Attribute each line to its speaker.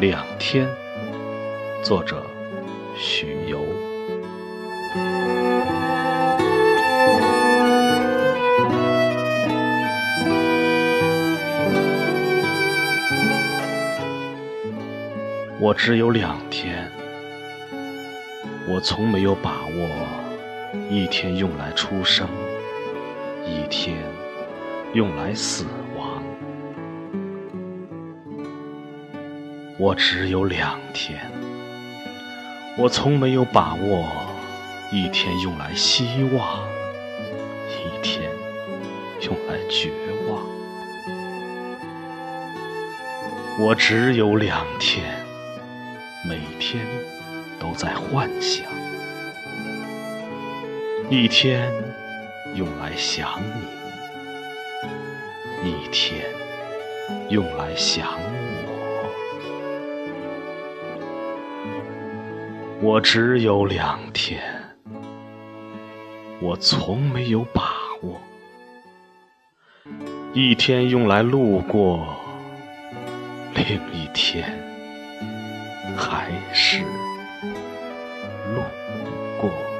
Speaker 1: 两天，作者许由。我只有两天，我从没有把握一天用来出生，一天用来死。我只有两天，我从没有把握一天用来希望，一天用来绝望。我只有两天，每天都在幻想，一天用来想你，一天用来想我。我只有两天我从没有把握。一天用来路过另一天还是路过。